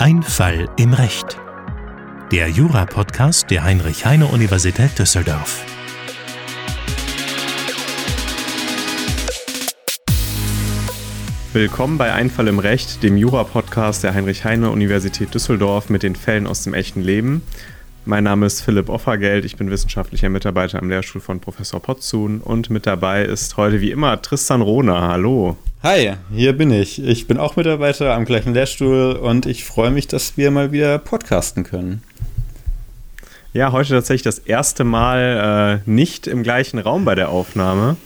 Ein Fall im Recht. Der Jura-Podcast der Heinrich-Heine-Universität Düsseldorf. Willkommen bei Ein Fall im Recht, dem Jura-Podcast der Heinrich-Heine-Universität Düsseldorf mit den Fällen aus dem echten Leben. Mein Name ist Philipp Offergeld, ich bin wissenschaftlicher Mitarbeiter am Lehrstuhl von Professor Potzun und mit dabei ist heute wie immer Tristan Rohner. Hallo. Hi, hier bin ich. Ich bin auch Mitarbeiter am gleichen Lehrstuhl und ich freue mich, dass wir mal wieder podcasten können. Ja, heute tatsächlich das erste Mal äh, nicht im gleichen Raum bei der Aufnahme.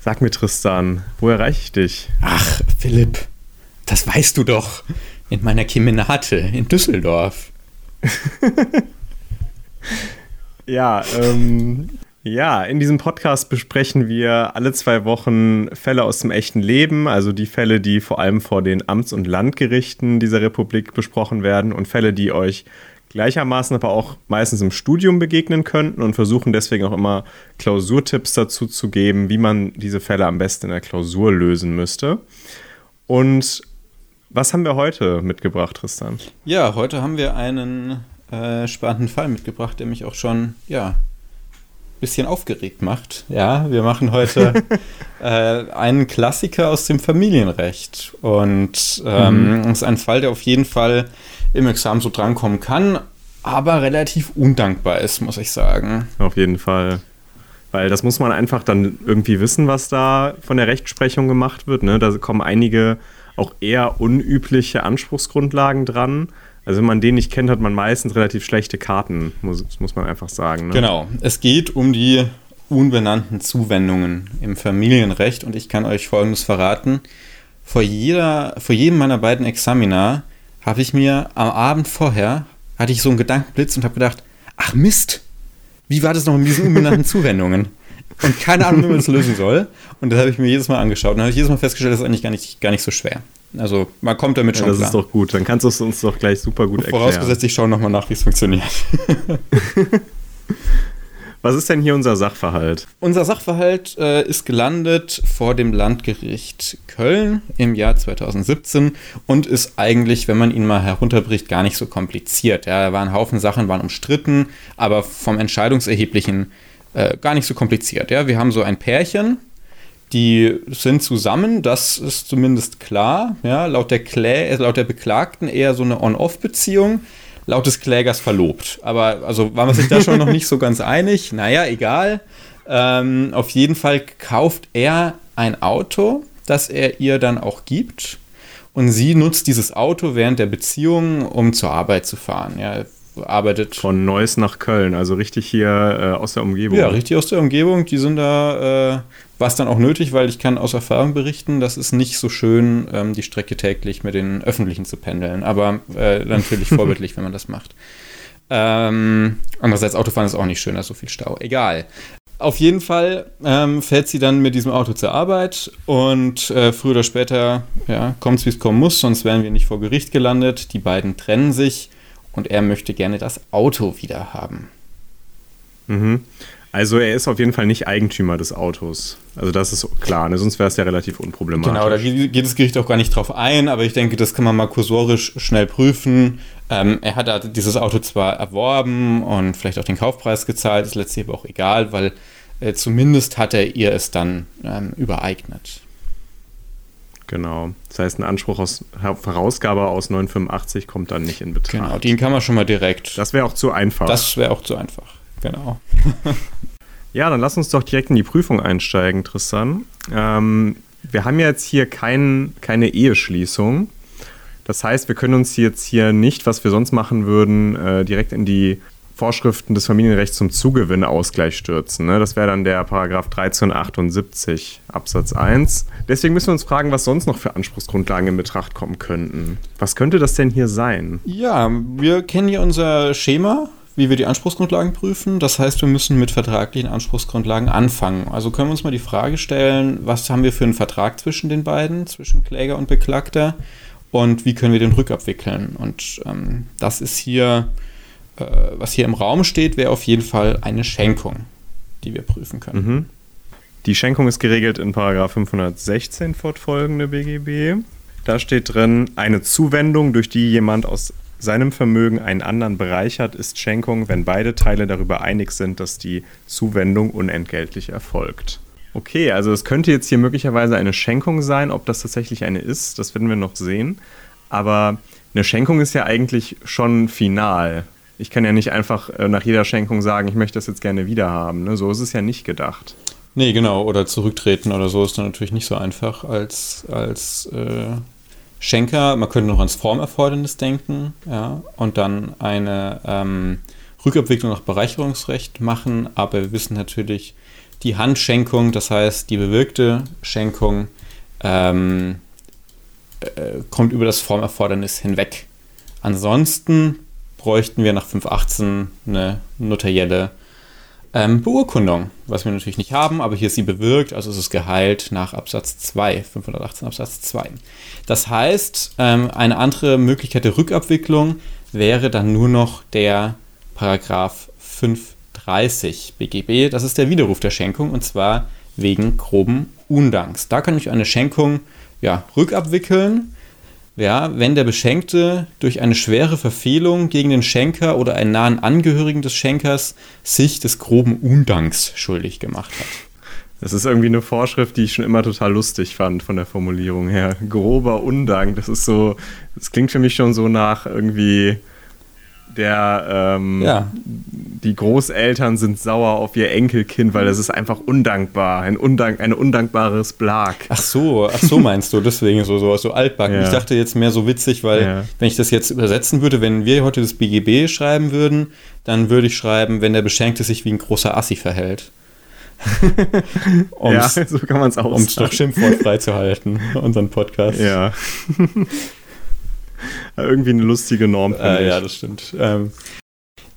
Sag mir, Tristan, wo erreiche ich dich? Ach, Philipp, das weißt du doch. In meiner Kemenate in Düsseldorf. Ja, ähm, ja, in diesem Podcast besprechen wir alle zwei Wochen Fälle aus dem echten Leben, also die Fälle, die vor allem vor den Amts- und Landgerichten dieser Republik besprochen werden und Fälle, die euch gleichermaßen aber auch meistens im Studium begegnen könnten und versuchen deswegen auch immer Klausurtipps dazu zu geben, wie man diese Fälle am besten in der Klausur lösen müsste. Und was haben wir heute mitgebracht, Tristan? Ja, heute haben wir einen äh, spannenden Fall mitgebracht, der mich auch schon, ja, bisschen aufgeregt macht. Ja, wir machen heute äh, einen Klassiker aus dem Familienrecht. Und ähm, mhm. ist ein Fall, der auf jeden Fall im Examen so drankommen kann, aber relativ undankbar ist, muss ich sagen. Auf jeden Fall. Weil das muss man einfach dann irgendwie wissen, was da von der Rechtsprechung gemacht wird. Ne? Da kommen einige auch eher unübliche Anspruchsgrundlagen dran. Also wenn man den nicht kennt, hat man meistens relativ schlechte Karten, muss, muss man einfach sagen. Ne? Genau. Es geht um die unbenannten Zuwendungen im Familienrecht und ich kann euch Folgendes verraten. Vor, jeder, vor jedem meiner beiden Examina habe ich mir am Abend vorher, hatte ich so einen Gedankenblitz und habe gedacht, ach Mist, wie war das noch mit diesen unbenannten Zuwendungen? Und keine Ahnung, wie man das lösen soll. Und das habe ich mir jedes Mal angeschaut. Und dann habe ich jedes Mal festgestellt, das ist eigentlich gar nicht, gar nicht so schwer. Also man kommt damit schon ja, das klar. Das ist doch gut. Dann kannst du es uns doch gleich super gut erklären. Vorausgesetzt, ich schaue nochmal nach, wie es funktioniert. Was ist denn hier unser Sachverhalt? Unser Sachverhalt äh, ist gelandet vor dem Landgericht Köln im Jahr 2017 und ist eigentlich, wenn man ihn mal herunterbricht, gar nicht so kompliziert. Ja, da waren ein Haufen Sachen, waren umstritten, aber vom Entscheidungserheblichen äh, gar nicht so kompliziert. Ja, wir haben so ein Pärchen, die sind zusammen, das ist zumindest klar. Ja, laut, der Klä äh, laut der Beklagten eher so eine On-Off-Beziehung, laut des Klägers verlobt. Aber also war man sich da schon noch nicht so ganz einig. Naja, egal. Ähm, auf jeden Fall kauft er ein Auto, das er ihr dann auch gibt. Und sie nutzt dieses Auto während der Beziehung, um zur Arbeit zu fahren. Ja, arbeitet. Von Neuss nach Köln, also richtig hier äh, aus der Umgebung. Ja, richtig aus der Umgebung. Die sind da, äh, war es dann auch nötig, weil ich kann aus Erfahrung berichten, das ist nicht so schön, ähm, die Strecke täglich mit den Öffentlichen zu pendeln. Aber äh, natürlich vorbildlich, wenn man das macht. Ähm, andererseits, Autofahren ist auch nicht schön, da ist so viel Stau. Egal. Auf jeden Fall ähm, fährt sie dann mit diesem Auto zur Arbeit und äh, früher oder später ja, kommt es, wie es kommen muss, sonst wären wir nicht vor Gericht gelandet. Die beiden trennen sich und er möchte gerne das Auto wieder haben. Mhm. Also er ist auf jeden Fall nicht Eigentümer des Autos. Also das ist klar, ne? sonst wäre es ja relativ unproblematisch. Genau, da geht das Gericht auch gar nicht drauf ein, aber ich denke, das kann man mal kursorisch schnell prüfen. Ähm, er hat dieses Auto zwar erworben und vielleicht auch den Kaufpreis gezahlt, ist letztlich aber auch egal, weil äh, zumindest hat er ihr es dann ähm, übereignet. Genau. Das heißt, ein Anspruch aus Herausgabe aus 985 kommt dann nicht in Betracht. Genau, den kann man schon mal direkt. Das wäre auch zu einfach. Das wäre auch zu einfach. Genau. ja, dann lass uns doch direkt in die Prüfung einsteigen, Tristan. Ähm, wir haben ja jetzt hier kein, keine Eheschließung. Das heißt, wir können uns jetzt hier nicht, was wir sonst machen würden, äh, direkt in die Vorschriften des Familienrechts zum Zugewinnausgleich stürzen. Ne? Das wäre dann der Paragraph 1378 Absatz 1. Deswegen müssen wir uns fragen, was sonst noch für Anspruchsgrundlagen in Betracht kommen könnten. Was könnte das denn hier sein? Ja, wir kennen hier unser Schema, wie wir die Anspruchsgrundlagen prüfen. Das heißt, wir müssen mit vertraglichen Anspruchsgrundlagen anfangen. Also können wir uns mal die Frage stellen, was haben wir für einen Vertrag zwischen den beiden, zwischen Kläger und Beklagter und wie können wir den rückabwickeln? Und ähm, das ist hier äh, was hier im Raum steht, wäre auf jeden Fall eine Schenkung, die wir prüfen können. Mhm. Die Schenkung ist geregelt in 516 fortfolgende BGB. Da steht drin, eine Zuwendung, durch die jemand aus seinem Vermögen einen anderen bereichert, ist Schenkung, wenn beide Teile darüber einig sind, dass die Zuwendung unentgeltlich erfolgt. Okay, also es könnte jetzt hier möglicherweise eine Schenkung sein. Ob das tatsächlich eine ist, das werden wir noch sehen. Aber eine Schenkung ist ja eigentlich schon final. Ich kann ja nicht einfach äh, nach jeder Schenkung sagen, ich möchte das jetzt gerne wiederhaben. Ne? So ist es ja nicht gedacht. Nee, genau. Oder zurücktreten oder so ist dann natürlich nicht so einfach als, als äh, Schenker. Man könnte noch ans Formerfordernis denken ja, und dann eine ähm, Rückabwicklung nach Bereicherungsrecht machen. Aber wir wissen natürlich, die Handschenkung, das heißt die bewirkte Schenkung, ähm, äh, kommt über das Formerfordernis hinweg. Ansonsten bräuchten wir nach 518 eine notarielle ähm, Beurkundung, was wir natürlich nicht haben, aber hier ist sie bewirkt, also ist es geheilt nach Absatz 2, 518 Absatz 2. Das heißt, ähm, eine andere Möglichkeit der Rückabwicklung wäre dann nur noch der Paragraph 530 BGB, das ist der Widerruf der Schenkung und zwar wegen groben Undanks. Da kann ich eine Schenkung ja, rückabwickeln ja, wenn der Beschenkte durch eine schwere Verfehlung gegen den Schenker oder einen nahen Angehörigen des Schenkers sich des groben Undanks schuldig gemacht hat. Das ist irgendwie eine Vorschrift, die ich schon immer total lustig fand von der Formulierung her. Grober Undank, das ist so, das klingt für mich schon so nach irgendwie der ähm, ja. die Großeltern sind sauer auf ihr Enkelkind, weil das ist einfach undankbar, ein undank, ein undankbares Blag. Ach so, ach so meinst du, deswegen so so, so altbacken. Ja. Ich dachte jetzt mehr so witzig, weil ja. wenn ich das jetzt übersetzen würde, wenn wir heute das BGB schreiben würden, dann würde ich schreiben, wenn der Beschenkte sich wie ein großer Assi verhält. ja, so kann man es auch Um es doch schimpfwortfrei zu halten, unseren Podcast. Ja. Irgendwie eine lustige Norm. Äh, ja, das stimmt. Ähm,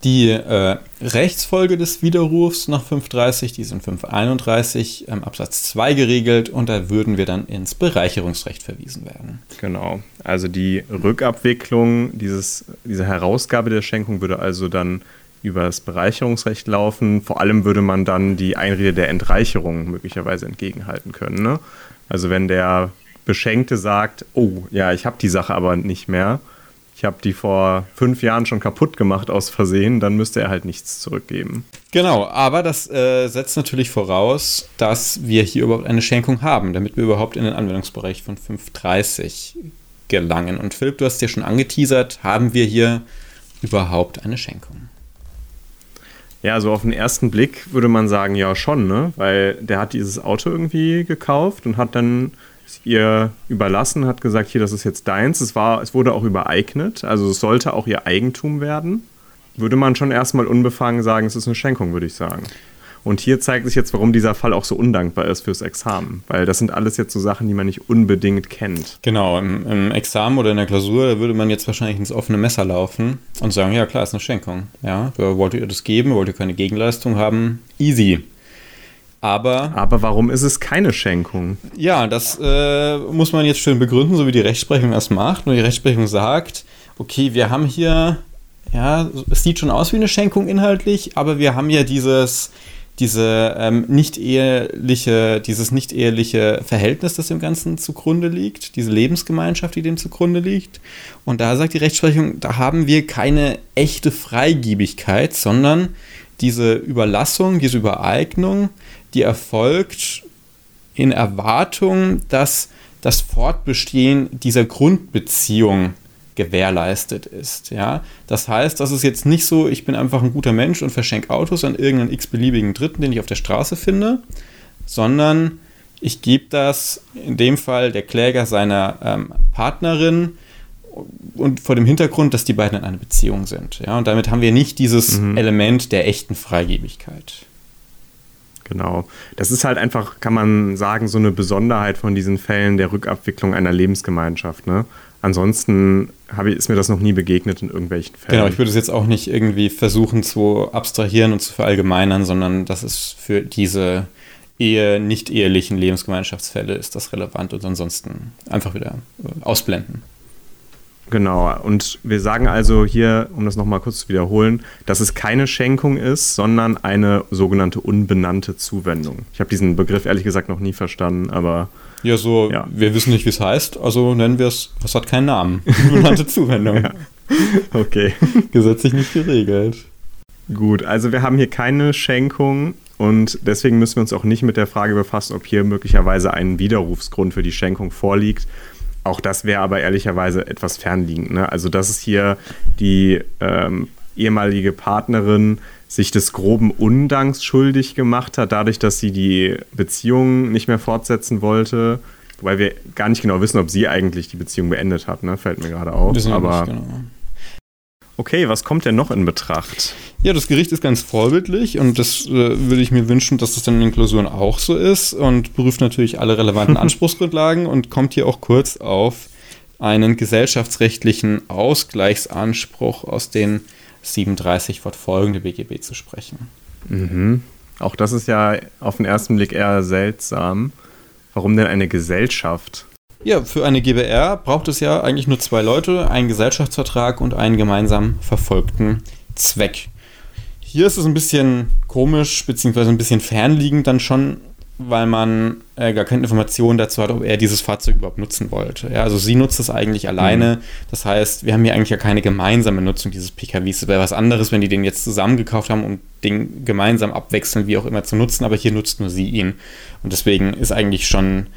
die äh, Rechtsfolge des Widerrufs nach 530, die sind 531 ähm, Absatz 2 geregelt und da würden wir dann ins Bereicherungsrecht verwiesen werden. Genau. Also die Rückabwicklung, dieses, diese Herausgabe der Schenkung würde also dann über das Bereicherungsrecht laufen. Vor allem würde man dann die Einrede der Entreicherung möglicherweise entgegenhalten können. Ne? Also wenn der Beschenkte sagt, oh ja, ich habe die Sache aber nicht mehr, ich habe die vor fünf Jahren schon kaputt gemacht aus Versehen, dann müsste er halt nichts zurückgeben. Genau, aber das äh, setzt natürlich voraus, dass wir hier überhaupt eine Schenkung haben, damit wir überhaupt in den Anwendungsbereich von 530 gelangen. Und Philipp, du hast ja schon angeteasert, haben wir hier überhaupt eine Schenkung? Ja, so auf den ersten Blick würde man sagen, ja schon, ne? Weil der hat dieses Auto irgendwie gekauft und hat dann ihr überlassen, hat gesagt, hier, das ist jetzt deins. Es, war, es wurde auch übereignet, also es sollte auch ihr Eigentum werden. Würde man schon erstmal unbefangen sagen, es ist eine Schenkung, würde ich sagen. Und hier zeigt sich jetzt, warum dieser Fall auch so undankbar ist fürs Examen. Weil das sind alles jetzt so Sachen, die man nicht unbedingt kennt. Genau, im, im Examen oder in der Klausur, da würde man jetzt wahrscheinlich ins offene Messer laufen und sagen, ja klar, ist eine Schenkung. Ja, wollt ihr das geben, wollt ihr keine Gegenleistung haben? Easy. Aber, Aber warum ist es keine Schenkung? Ja, das äh, muss man jetzt schön begründen, so wie die Rechtsprechung das macht. Und die Rechtsprechung sagt, okay, wir haben hier, ja, es sieht schon aus wie eine Schenkung inhaltlich, aber wir haben ja dieses, diese ähm, nicht eheliche, dieses nicht eheliche Verhältnis, das dem Ganzen zugrunde liegt, diese Lebensgemeinschaft, die dem zugrunde liegt. Und da sagt die Rechtsprechung, da haben wir keine echte Freigiebigkeit, sondern diese Überlassung, diese Übereignung, die erfolgt in Erwartung, dass das Fortbestehen dieser Grundbeziehung gewährleistet ist. Ja? Das heißt, das ist jetzt nicht so, ich bin einfach ein guter Mensch und verschenke Autos an irgendeinen x-beliebigen Dritten, den ich auf der Straße finde, sondern ich gebe das in dem Fall der Kläger seiner ähm, Partnerin und vor dem Hintergrund, dass die beiden in einer Beziehung sind. Ja? Und damit haben wir nicht dieses mhm. Element der echten Freigebigkeit. Genau. Das ist halt einfach, kann man sagen, so eine Besonderheit von diesen Fällen der Rückabwicklung einer Lebensgemeinschaft. Ne? Ansonsten ich, ist mir das noch nie begegnet in irgendwelchen Fällen. Genau, ich würde es jetzt auch nicht irgendwie versuchen zu abstrahieren und zu verallgemeinern, sondern das ist für diese Ehe, nicht ehelichen Lebensgemeinschaftsfälle ist das relevant und ansonsten einfach wieder äh, ausblenden. Genau, und wir sagen also hier, um das nochmal kurz zu wiederholen, dass es keine Schenkung ist, sondern eine sogenannte unbenannte Zuwendung. Ich habe diesen Begriff ehrlich gesagt noch nie verstanden, aber. Ja, so, ja. wir wissen nicht, wie es heißt, also nennen wir es, was hat keinen Namen? Unbenannte Zuwendung. Ja. Okay. Gesetzlich nicht geregelt. Gut, also wir haben hier keine Schenkung und deswegen müssen wir uns auch nicht mit der Frage befassen, ob hier möglicherweise ein Widerrufsgrund für die Schenkung vorliegt. Auch das wäre aber ehrlicherweise etwas fernliegend. Ne? Also, dass es hier die ähm, ehemalige Partnerin sich des groben Undanks schuldig gemacht hat, dadurch, dass sie die Beziehung nicht mehr fortsetzen wollte. Wobei wir gar nicht genau wissen, ob sie eigentlich die Beziehung beendet hat, ne? fällt mir gerade auf. Aber nicht genau. Okay, was kommt denn noch in Betracht? Ja, das Gericht ist ganz vorbildlich und das äh, würde ich mir wünschen, dass das dann in den Klausuren auch so ist und prüft natürlich alle relevanten Anspruchsgrundlagen und kommt hier auch kurz auf einen gesellschaftsrechtlichen Ausgleichsanspruch aus den 37 fortfolgende BGB zu sprechen. Mhm. Auch das ist ja auf den ersten Blick eher seltsam. Warum denn eine Gesellschaft? Ja, für eine GBR braucht es ja eigentlich nur zwei Leute, einen Gesellschaftsvertrag und einen gemeinsam verfolgten Zweck. Hier ist es ein bisschen komisch, beziehungsweise ein bisschen fernliegend dann schon, weil man äh, gar keine Informationen dazu hat, ob er dieses Fahrzeug überhaupt nutzen wollte. Ja, also sie nutzt es eigentlich alleine. Das heißt, wir haben hier eigentlich ja keine gemeinsame Nutzung dieses PKWs. Es wäre was anderes, wenn die den jetzt zusammen gekauft haben, um den gemeinsam abwechselnd, wie auch immer, zu nutzen. Aber hier nutzt nur sie ihn. Und deswegen ist eigentlich schon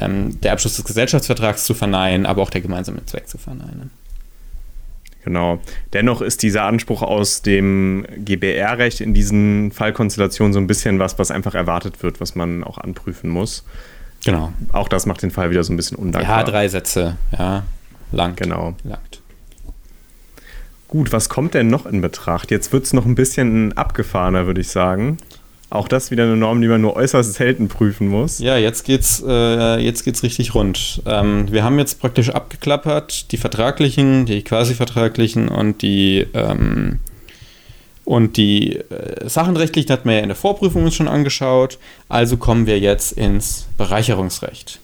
ähm, der Abschluss des Gesellschaftsvertrags zu verneinen, aber auch der gemeinsame Zweck zu verneinen. Genau. Dennoch ist dieser Anspruch aus dem GBR-Recht in diesen Fallkonstellationen so ein bisschen was, was einfach erwartet wird, was man auch anprüfen muss. Genau. Auch das macht den Fall wieder so ein bisschen undankbar. Ja, drei Sätze. Ja, lang. Genau. Langt. Gut, was kommt denn noch in Betracht? Jetzt wird es noch ein bisschen abgefahrener, würde ich sagen. Auch das wieder eine Norm, die man nur äußerst selten prüfen muss. Ja, jetzt geht's, äh, jetzt geht's richtig rund. Ähm, wir haben jetzt praktisch abgeklappert die vertraglichen, die quasi vertraglichen und die ähm, und die äh, sachenrechtlichen hatten wir ja in der Vorprüfung uns schon angeschaut. Also kommen wir jetzt ins Bereicherungsrecht.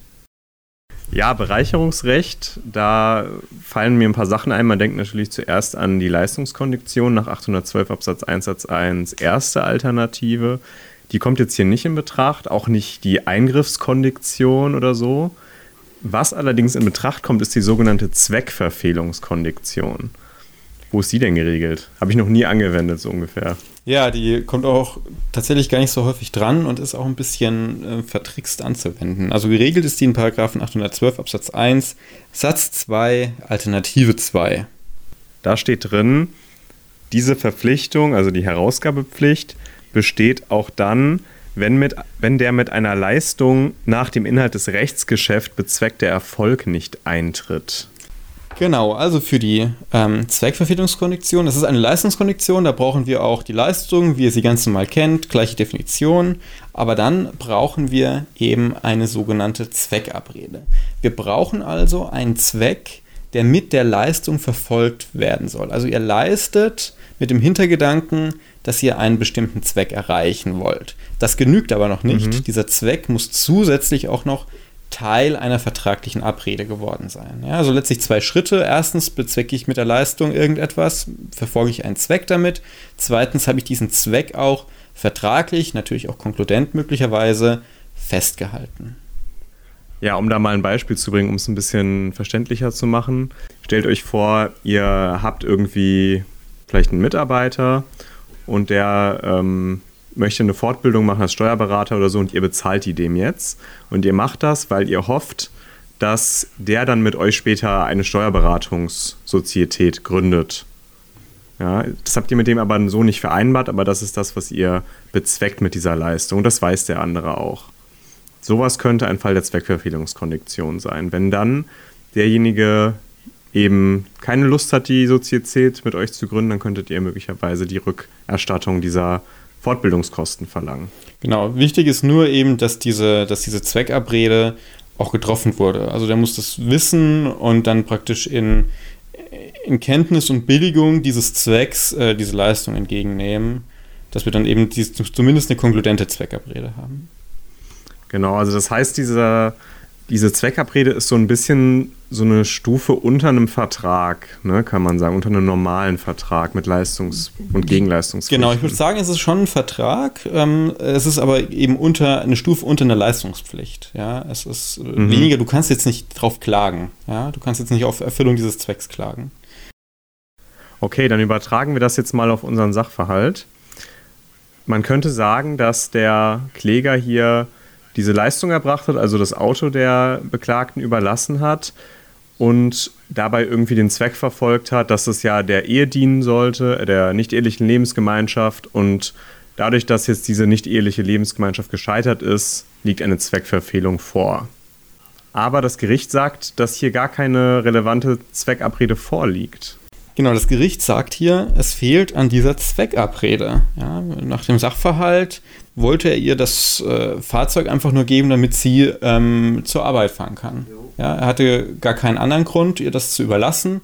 Ja, Bereicherungsrecht, da fallen mir ein paar Sachen ein. Man denkt natürlich zuerst an die Leistungskondition nach 812 Absatz 1 Satz 1 erste Alternative. Die kommt jetzt hier nicht in Betracht, auch nicht die Eingriffskondition oder so. Was allerdings in Betracht kommt, ist die sogenannte Zweckverfehlungskondition. Wo ist die denn geregelt? Habe ich noch nie angewendet, so ungefähr. Ja, die kommt auch tatsächlich gar nicht so häufig dran und ist auch ein bisschen äh, vertrickst anzuwenden. Also geregelt ist die in Paragraphen 812 Absatz 1 Satz 2 Alternative 2. Da steht drin, diese Verpflichtung, also die Herausgabepflicht, besteht auch dann, wenn, mit, wenn der mit einer Leistung nach dem Inhalt des Rechtsgeschäfts bezweckte Erfolg nicht eintritt. Genau, also für die ähm, Zweckverfehlungskondition. Das ist eine Leistungskondition, da brauchen wir auch die Leistung, wie ihr sie ganz normal kennt, gleiche Definition. Aber dann brauchen wir eben eine sogenannte Zweckabrede. Wir brauchen also einen Zweck, der mit der Leistung verfolgt werden soll. Also ihr leistet mit dem Hintergedanken, dass ihr einen bestimmten Zweck erreichen wollt. Das genügt aber noch nicht. Mhm. Dieser Zweck muss zusätzlich auch noch Teil einer vertraglichen Abrede geworden sein. Ja, also letztlich zwei Schritte. Erstens bezwecke ich mit der Leistung irgendetwas, verfolge ich einen Zweck damit. Zweitens habe ich diesen Zweck auch vertraglich, natürlich auch konkludent möglicherweise, festgehalten. Ja, um da mal ein Beispiel zu bringen, um es ein bisschen verständlicher zu machen. Stellt euch vor, ihr habt irgendwie vielleicht einen Mitarbeiter und der ähm, möchte eine Fortbildung machen als Steuerberater oder so und ihr bezahlt die dem jetzt. Und ihr macht das, weil ihr hofft, dass der dann mit euch später eine Steuerberatungssozietät gründet. Ja, das habt ihr mit dem aber so nicht vereinbart, aber das ist das, was ihr bezweckt mit dieser Leistung. Das weiß der andere auch. Sowas könnte ein Fall der Zweckverfehlungskondition sein. Wenn dann derjenige eben keine Lust hat, die Sozietät mit euch zu gründen, dann könntet ihr möglicherweise die Rückerstattung dieser Fortbildungskosten verlangen. Genau, wichtig ist nur eben, dass diese, dass diese Zweckabrede auch getroffen wurde. Also der muss das wissen und dann praktisch in, in Kenntnis und Billigung dieses Zwecks äh, diese Leistung entgegennehmen, dass wir dann eben dies, zumindest eine konkludente Zweckabrede haben. Genau, also das heißt, diese, diese Zweckabrede ist so ein bisschen so eine Stufe unter einem Vertrag, ne, kann man sagen, unter einem normalen Vertrag mit Leistungs- und Gegenleistungspflichten. Genau, ich würde sagen, es ist schon ein Vertrag, ähm, es ist aber eben unter eine Stufe unter einer Leistungspflicht. Ja, es ist äh, Mhm. weniger, du kannst jetzt nicht drauf klagen. Ja, du kannst jetzt nicht auf Erfüllung dieses Zwecks klagen. Okay, dann übertragen wir das jetzt mal auf unseren Sachverhalt. Man könnte sagen, dass der Kläger hier diese Leistung erbracht hat, also das Auto der Beklagten überlassen hat und dabei irgendwie den Zweck verfolgt hat, dass es ja der Ehe dienen sollte, der nicht ehelichen Lebensgemeinschaft und dadurch, dass jetzt diese nicht eheliche Lebensgemeinschaft gescheitert ist, liegt eine Zweckverfehlung vor. Aber das Gericht sagt, dass hier gar keine relevante Zweckabrede vorliegt. Genau, das Gericht sagt hier, es fehlt an dieser Zweckabrede. Ja, nach dem Sachverhalt wollte er ihr das äh, Fahrzeug einfach nur geben, damit sie ähm, zur Arbeit fahren kann. Ja, er hatte gar keinen anderen Grund, ihr das zu überlassen.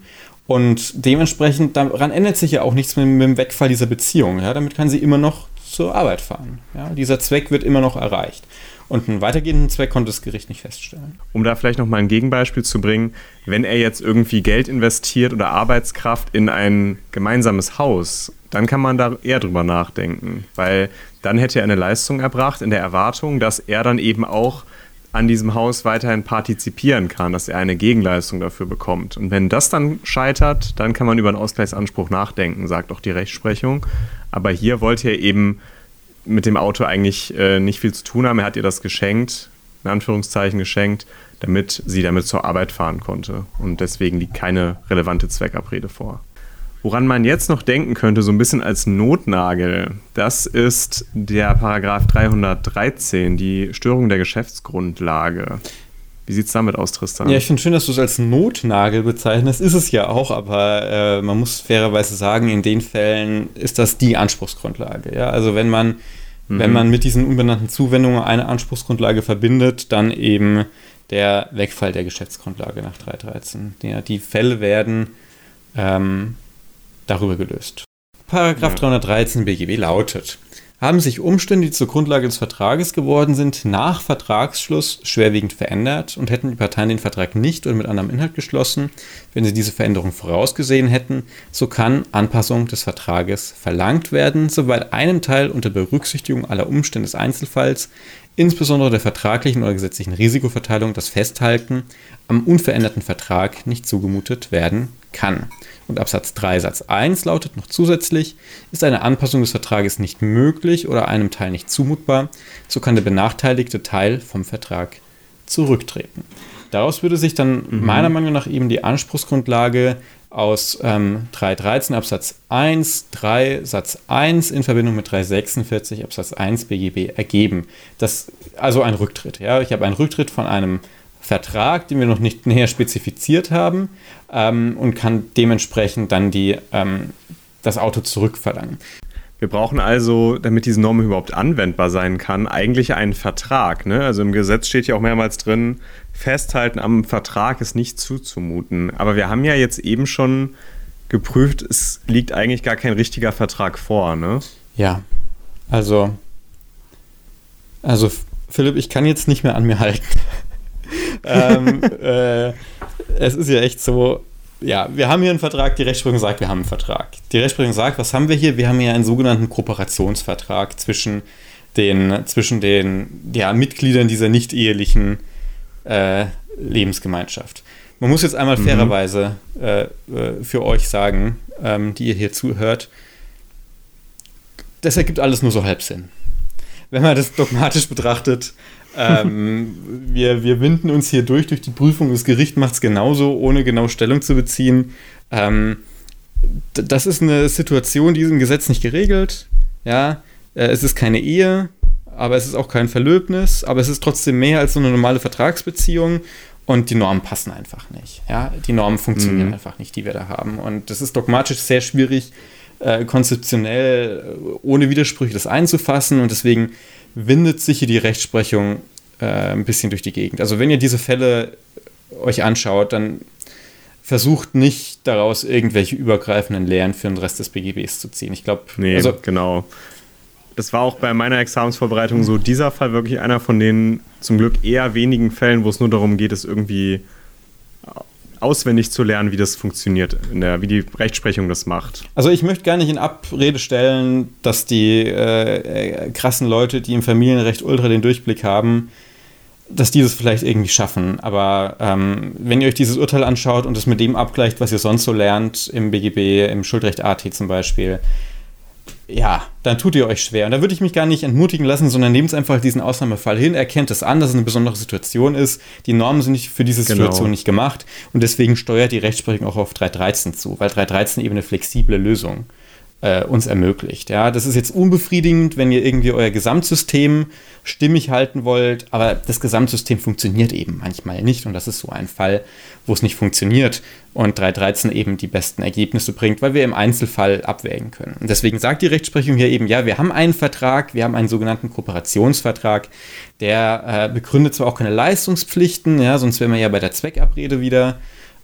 Und dementsprechend, daran ändert sich ja auch nichts mit, mit dem Wegfall dieser Beziehung. Ja, damit kann sie immer noch zur Arbeit fahren. Ja, dieser Zweck wird immer noch erreicht. Und einen weitergehenden Zweck konnte das Gericht nicht feststellen. Um da vielleicht noch mal ein Gegenbeispiel zu bringen, wenn er jetzt irgendwie Geld investiert oder Arbeitskraft in ein gemeinsames Haus, dann kann man da eher drüber nachdenken, weil dann hätte er eine Leistung erbracht in der Erwartung, dass er dann eben auch an diesem Haus weiterhin partizipieren kann, dass er eine Gegenleistung dafür bekommt. Und wenn das dann scheitert, dann kann man über einen Ausgleichsanspruch nachdenken, sagt auch die Rechtsprechung. Aber hier wollte er eben mit dem Auto eigentlich äh, nicht viel zu tun haben. Er hat ihr das geschenkt, in Anführungszeichen geschenkt, damit sie damit zur Arbeit fahren konnte. Und deswegen liegt keine relevante Zweckabrede vor. Woran man jetzt noch denken könnte, so ein bisschen als Notnagel, das ist der Paragraph 313, die Störung der Geschäftsgrundlage. Wie sieht es damit aus, Tristan? Ja, ich finde schön, dass du es als Notnagel bezeichnest. Ist es ja auch, aber äh, man muss fairerweise sagen, in den Fällen ist das die Anspruchsgrundlage. Ja? Also wenn man, mhm. wenn man mit diesen unbenannten Zuwendungen eine Anspruchsgrundlage verbindet, dann eben der Wegfall der Geschäftsgrundlage nach 313. Ja, die Fälle werden ähm, darüber gelöst. Paragraph ja. 313 BGB lautet, haben sich Umstände, die zur Grundlage des Vertrages geworden sind, nach Vertragsschluss schwerwiegend verändert und hätten die Parteien den Vertrag nicht oder mit anderem Inhalt geschlossen, wenn sie diese Veränderung vorausgesehen hätten, so kann Anpassung des Vertrages verlangt werden, soweit einem Teil unter Berücksichtigung aller Umstände des Einzelfalls, insbesondere der vertraglichen oder gesetzlichen Risikoverteilung, das Festhalten am unveränderten Vertrag nicht zugemutet werden kann. Und Absatz 3 Satz 1 lautet noch zusätzlich, ist eine Anpassung des Vertrages nicht möglich oder einem Teil nicht zumutbar, so kann der benachteiligte Teil vom Vertrag zurücktreten. Daraus würde sich dann mhm. meiner Meinung nach eben die Anspruchsgrundlage aus ähm, 313 Absatz 1, 3 Satz 1 in Verbindung mit 346 Absatz 1 BGB ergeben. Das, also ein Rücktritt. Ja? Ich habe einen Rücktritt von einem Vertrag, den wir noch nicht näher spezifiziert haben, ähm, und kann dementsprechend dann die, ähm, das Auto zurückverlangen. Wir brauchen also, damit diese Norm überhaupt anwendbar sein kann, eigentlich einen Vertrag. Ne? Also im Gesetz steht ja auch mehrmals drin, festhalten am Vertrag ist nicht zuzumuten. Aber wir haben ja jetzt eben schon geprüft, es liegt eigentlich gar kein richtiger Vertrag vor. Ne? Ja, also, also Philipp, ich kann jetzt nicht mehr an mir halten ähm, äh, es ist ja echt so, ja, wir haben hier einen Vertrag, die Rechtsprechung sagt, wir haben einen Vertrag. Die Rechtsprechung sagt, was haben wir hier? Wir haben hier einen sogenannten Kooperationsvertrag zwischen den, zwischen den ja, Mitgliedern dieser nicht ehelichen äh, Lebensgemeinschaft. Man muss jetzt einmal mhm. fairerweise äh, äh, für euch sagen, ähm, die ihr hier zuhört, das ergibt alles nur so halb Sinn. Wenn man das dogmatisch betrachtet, ähm, wir, wir winden uns hier durch, durch die Prüfung. Das Gericht macht es genauso, ohne genau Stellung zu beziehen. Ähm, das ist eine Situation, die ist im Gesetz nicht geregelt. Ja, äh, es ist keine Ehe, aber es ist auch kein Verlöbnis, aber es ist trotzdem mehr als so eine normale Vertragsbeziehung. Und die Normen passen einfach nicht. Ja, die Normen funktionieren mhm. einfach nicht, die wir da haben. Und das ist dogmatisch sehr schwierig, äh, konzeptionell äh, ohne Widersprüche das einzufassen. Und deswegen windet sich hier die Rechtsprechung äh, ein bisschen durch die Gegend. Also wenn ihr diese Fälle euch anschaut, dann versucht nicht daraus irgendwelche übergreifenden Lehren für den Rest des BGBs zu ziehen. Ich glaube, nee, also, genau. Das war auch bei meiner Examensvorbereitung so dieser Fall wirklich einer von den zum Glück eher wenigen Fällen, wo es nur darum geht, es irgendwie auswendig zu lernen, wie das funktioniert, der, wie die Rechtsprechung das macht. Also ich möchte gar nicht in Abrede stellen, dass die äh, äh krassen Leute, die im Familienrecht ultra den Durchblick haben, dass die das vielleicht irgendwie schaffen. Aber ähm, wenn ihr euch dieses Urteil anschaut und es mit dem abgleicht, was ihr sonst so lernt im BGB, im Schuldrecht AT zum Beispiel, ja, dann tut ihr euch schwer. Und da würde ich mich gar nicht entmutigen lassen, sondern nehmt einfach diesen Ausnahmefall hin, erkennt es an, dass es eine besondere Situation ist. Die Normen sind nicht für diese genau. Situation genau. nicht gemacht und deswegen steuert die Rechtsprechung auch auf 313 zu, weil 313 eben eine flexible Lösung äh, uns ermöglicht. Ja, das ist jetzt unbefriedigend, wenn ihr irgendwie euer Gesamtsystem stimmig halten wollt, aber das Gesamtsystem funktioniert eben manchmal nicht und das ist so ein Fall, wo es nicht funktioniert und 313 eben die besten Ergebnisse bringt, weil wir im Einzelfall abwägen können. Und deswegen sagt die Rechtsprechung hier eben, ja, wir haben einen Vertrag, wir haben einen sogenannten Kooperationsvertrag, der äh, begründet zwar auch keine Leistungspflichten, ja, sonst wären wir ja bei der Zweckabrede wieder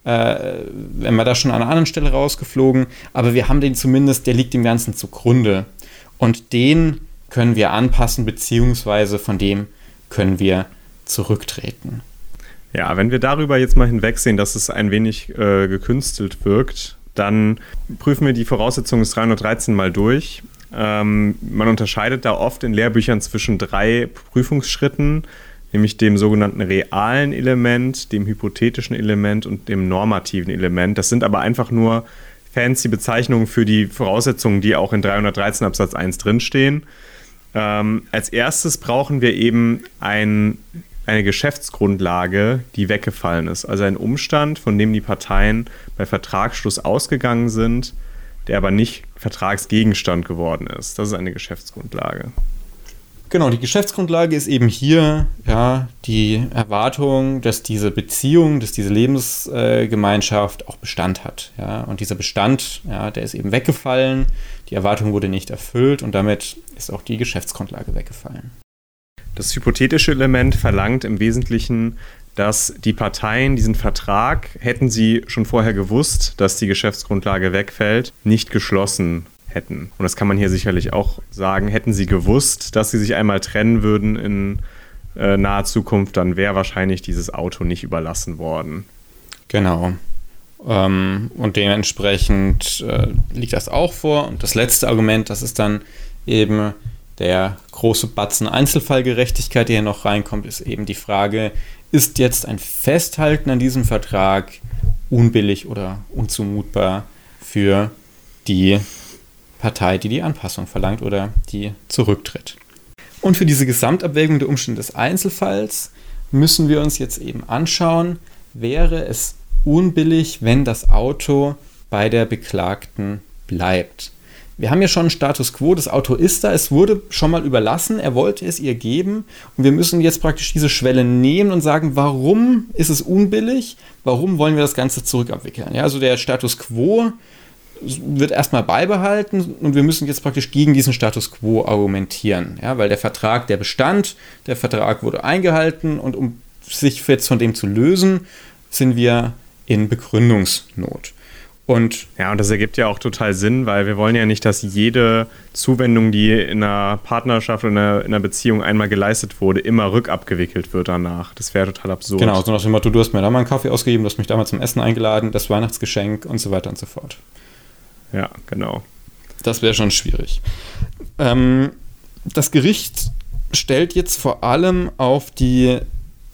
äh, wenn wir da schon an einer anderen Stelle rausgeflogen, aber wir haben den zumindest, der liegt dem Ganzen zugrunde. Und den können wir anpassen, beziehungsweise von dem können wir zurücktreten. Ja, wenn wir darüber jetzt mal hinwegsehen, dass es ein wenig äh, gekünstelt wirkt, dann prüfen wir die Voraussetzungen des 313 mal durch. Ähm, man unterscheidet da oft in Lehrbüchern zwischen drei Prüfungsschritten nämlich dem sogenannten realen Element, dem hypothetischen Element und dem normativen Element. Das sind aber einfach nur fancy Bezeichnungen für die Voraussetzungen, die auch in 313 Absatz 1 drinstehen. Ähm, als erstes brauchen wir eben ein, eine Geschäftsgrundlage, die weggefallen ist. Also ein Umstand, von dem die Parteien bei Vertragsschluss ausgegangen sind, der aber nicht Vertragsgegenstand geworden ist. Das ist eine Geschäftsgrundlage. Genau, die Geschäftsgrundlage ist eben hier ja, die Erwartung, dass diese Beziehung, dass diese Lebensgemeinschaft auch Bestand hat. Ja? Und dieser Bestand, ja, der ist eben weggefallen, die Erwartung wurde nicht erfüllt und damit ist auch die Geschäftsgrundlage weggefallen. Das hypothetische Element verlangt im Wesentlichen, dass die Parteien diesen Vertrag, hätten sie schon vorher gewusst, dass die Geschäftsgrundlage wegfällt, nicht geschlossen hätten. Und das kann man hier sicherlich auch sagen. Hätten sie gewusst, dass sie sich einmal trennen würden in äh, naher Zukunft, dann wäre wahrscheinlich dieses Auto nicht überlassen worden. Genau. Ähm, und dementsprechend äh, liegt das auch vor. Und das letzte Argument, das ist dann eben der große Batzen Einzelfallgerechtigkeit, der hier noch reinkommt, ist eben die Frage, ist jetzt ein Festhalten an diesem Vertrag unbillig oder unzumutbar für die Partei, die die Anpassung verlangt oder die zurücktritt. Und für diese Gesamtabwägung der Umstände des Einzelfalls müssen wir uns jetzt eben anschauen, wäre es unbillig, wenn das Auto bei der Beklagten bleibt. Wir haben ja schon einen Status quo, das Auto ist da, es wurde schon mal überlassen, er wollte es ihr geben und wir müssen jetzt praktisch diese Schwelle nehmen und sagen, warum ist es unbillig, warum wollen wir das Ganze zurückabwickeln. Ja, also der Status quo wird erstmal beibehalten und wir müssen jetzt praktisch gegen diesen Status quo argumentieren, ja, weil der Vertrag, der bestand, der Vertrag wurde eingehalten und um sich jetzt von dem zu lösen, sind wir in Begründungsnot. Und ja, und das ergibt ja auch total Sinn, weil wir wollen ja nicht, dass jede Zuwendung, die in einer Partnerschaft oder in einer Beziehung einmal geleistet wurde, immer rückabgewickelt wird danach. Das wäre total absurd. Genau, so nach dem Motto, du hast mir da mal einen Kaffee ausgegeben, du hast mich damals zum Essen eingeladen, das Weihnachtsgeschenk und so weiter und so fort. Ja, genau. Das wäre schon schwierig. Ähm, das Gericht stellt jetzt vor allem auf die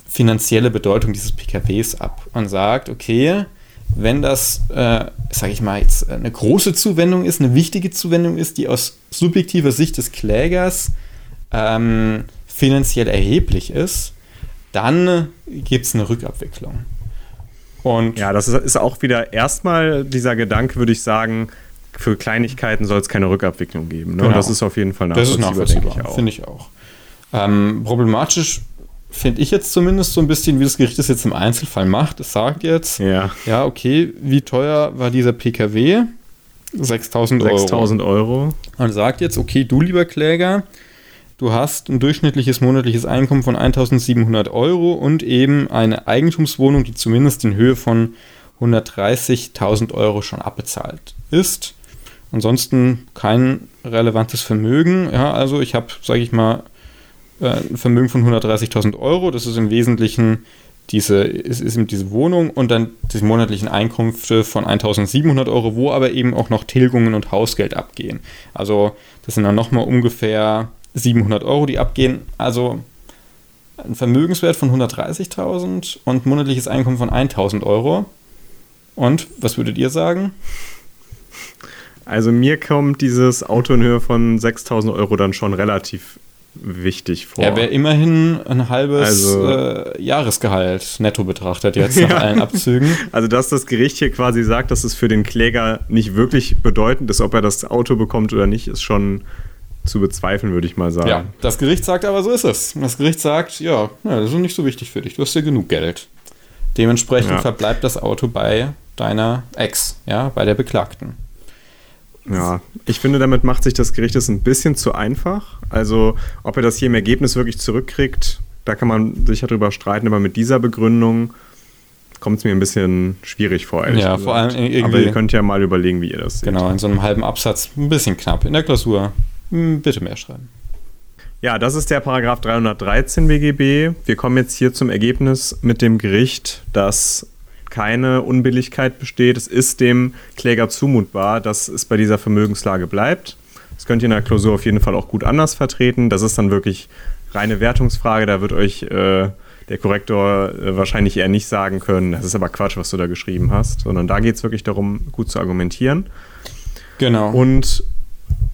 finanzielle Bedeutung dieses PKWs ab und sagt, okay, wenn das, äh, sage ich mal, jetzt eine große Zuwendung ist, eine wichtige Zuwendung ist, die aus subjektiver Sicht des Klägers ähm, finanziell erheblich ist, dann gibt es eine Rückabwicklung. Und ja, das ist, ist auch wieder erstmal dieser Gedanke, würde ich sagen, für Kleinigkeiten soll es keine Rückabwicklung geben. Ne? Genau. Das ist auf jeden Fall nachvollziehbar, das ist nachvollziehbar finde ich auch. Ähm, problematisch finde ich jetzt zumindest so ein bisschen, wie das Gericht das jetzt im Einzelfall macht. Es sagt jetzt, ja, ja okay, wie teuer war dieser PKW? 6000 Euro. 6000 Euro. Und sagt jetzt, okay, du lieber Kläger, du hast ein durchschnittliches monatliches Einkommen von 1700 Euro und eben eine Eigentumswohnung, die zumindest in Höhe von 130.000 Euro schon abbezahlt ist. Ansonsten kein relevantes Vermögen. Ja, also ich habe, sage ich mal, ein Vermögen von 130.000 Euro. Das ist im Wesentlichen diese, ist, ist diese Wohnung und dann die monatlichen Einkünfte von 1.700 Euro, wo aber eben auch noch Tilgungen und Hausgeld abgehen. Also das sind dann nochmal ungefähr 700 Euro, die abgehen. Also ein Vermögenswert von 130.000 und monatliches Einkommen von 1.000 Euro. Und was würdet ihr sagen? Also mir kommt dieses Auto in Höhe von 6.000 Euro dann schon relativ wichtig vor. Er wäre immerhin ein halbes also, äh, Jahresgehalt netto betrachtet jetzt nach ja. allen Abzügen. Also dass das Gericht hier quasi sagt, dass es für den Kläger nicht wirklich bedeutend ist, ob er das Auto bekommt oder nicht, ist schon zu bezweifeln, würde ich mal sagen. Ja, das Gericht sagt aber, so ist es. Das Gericht sagt, ja, ja das ist nicht so wichtig für dich, du hast ja genug Geld. Dementsprechend ja. verbleibt das Auto bei deiner Ex, ja, bei der Beklagten. Ja, ich finde, damit macht sich das Gericht es ein bisschen zu einfach. Also, ob er das hier im Ergebnis wirklich zurückkriegt, da kann man sich ja drüber streiten, aber mit dieser Begründung kommt es mir ein bisschen schwierig vor. Ja, gesagt. vor allem irgendwie. Aber ihr könnt ja mal überlegen, wie ihr das seht. Genau, in so einem halben Absatz ein bisschen knapp. In der Klausur hm, bitte mehr schreiben. Ja, das ist der Paragraph 313 BGB. Wir kommen jetzt hier zum Ergebnis mit dem Gericht, dass keine Unbilligkeit besteht. Es ist dem Kläger zumutbar, dass es bei dieser Vermögenslage bleibt. Das könnt ihr in der Klausur auf jeden Fall auch gut anders vertreten. Das ist dann wirklich reine Wertungsfrage. Da wird euch äh, der Korrektor äh, wahrscheinlich eher nicht sagen können, das ist aber Quatsch, was du da geschrieben hast, sondern da geht es wirklich darum, gut zu argumentieren. Genau. Und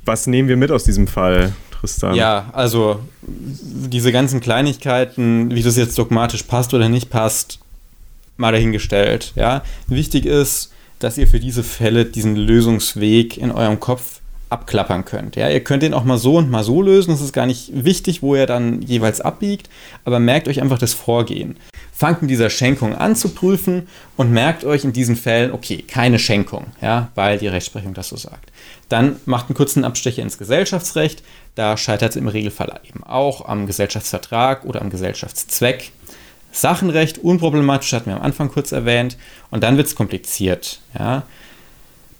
was nehmen wir mit aus diesem Fall, Tristan? Ja, also diese ganzen Kleinigkeiten, wie das jetzt dogmatisch passt oder nicht passt, mal dahingestellt. Ja? Wichtig ist, dass ihr für diese Fälle diesen Lösungsweg in eurem Kopf abklappern könnt. Ja, ihr könnt den auch mal so und mal so lösen. Es ist gar nicht wichtig, wo er dann jeweils abbiegt, aber merkt euch einfach das Vorgehen. Fangt mit dieser Schenkung an zu prüfen und merkt euch in diesen Fällen, okay, keine Schenkung, ja, weil die Rechtsprechung das so sagt. Dann macht einen kurzen Abstecher ins Gesellschaftsrecht. Da scheitert es im Regelfall eben auch am Gesellschaftsvertrag oder am Gesellschaftszweck. Sachenrecht, unproblematisch, hatten wir am Anfang kurz erwähnt. Und dann wird es kompliziert. Ja.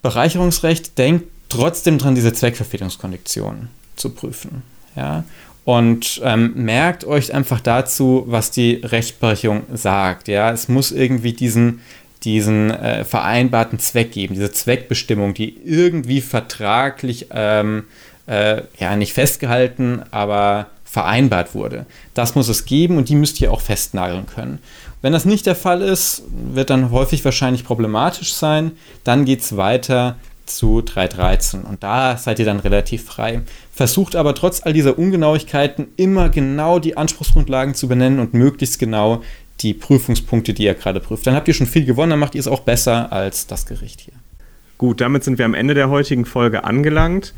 Bereicherungsrecht denkt trotzdem dran, diese Zweckverfehlungskondition zu prüfen. Ja. Und ähm, merkt euch einfach dazu, was die Rechtsprechung sagt. Ja. Es muss irgendwie diesen, diesen äh, vereinbarten Zweck geben, diese Zweckbestimmung, die irgendwie vertraglich ähm, äh, ja nicht festgehalten, aber vereinbart wurde. Das muss es geben und die müsst ihr auch festnageln können. Wenn das nicht der Fall ist, wird dann häufig wahrscheinlich problematisch sein. Dann geht es weiter zu 3.13 und da seid ihr dann relativ frei. Versucht aber trotz all dieser Ungenauigkeiten immer genau die Anspruchsgrundlagen zu benennen und möglichst genau die Prüfungspunkte, die ihr gerade prüft. Dann habt ihr schon viel gewonnen, dann macht ihr es auch besser als das Gericht hier. Gut, damit sind wir am Ende der heutigen Folge angelangt.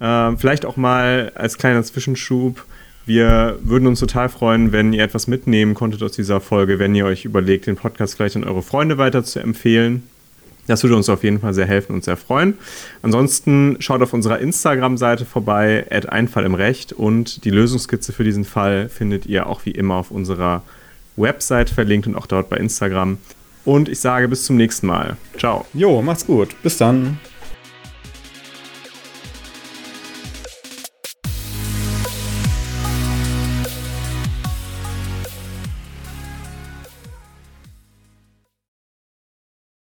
Äh, vielleicht auch mal als kleiner Zwischenschub wir würden uns total freuen, wenn ihr etwas mitnehmen konntet aus dieser Folge, wenn ihr euch überlegt, den Podcast vielleicht an eure Freunde weiter zu empfehlen. Das würde uns auf jeden Fall sehr helfen und sehr freuen. Ansonsten schaut auf unserer Instagram-Seite vorbei, Einfall im Recht und die Lösungskizze für diesen Fall findet ihr auch wie immer auf unserer Website verlinkt und auch dort bei Instagram. Und ich sage bis zum nächsten Mal. Ciao. Jo, macht's gut. Bis dann.